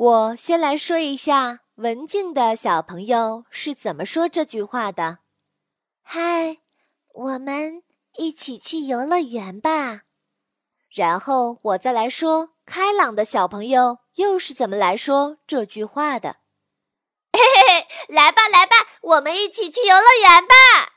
我先来说一下文静的小朋友是怎么说这句话的。嗨我们一起去游乐园吧。然后我再来说开朗的小朋友又是怎么来说这句话的。嘿嘿嘿来吧来吧我们一起去游乐园吧。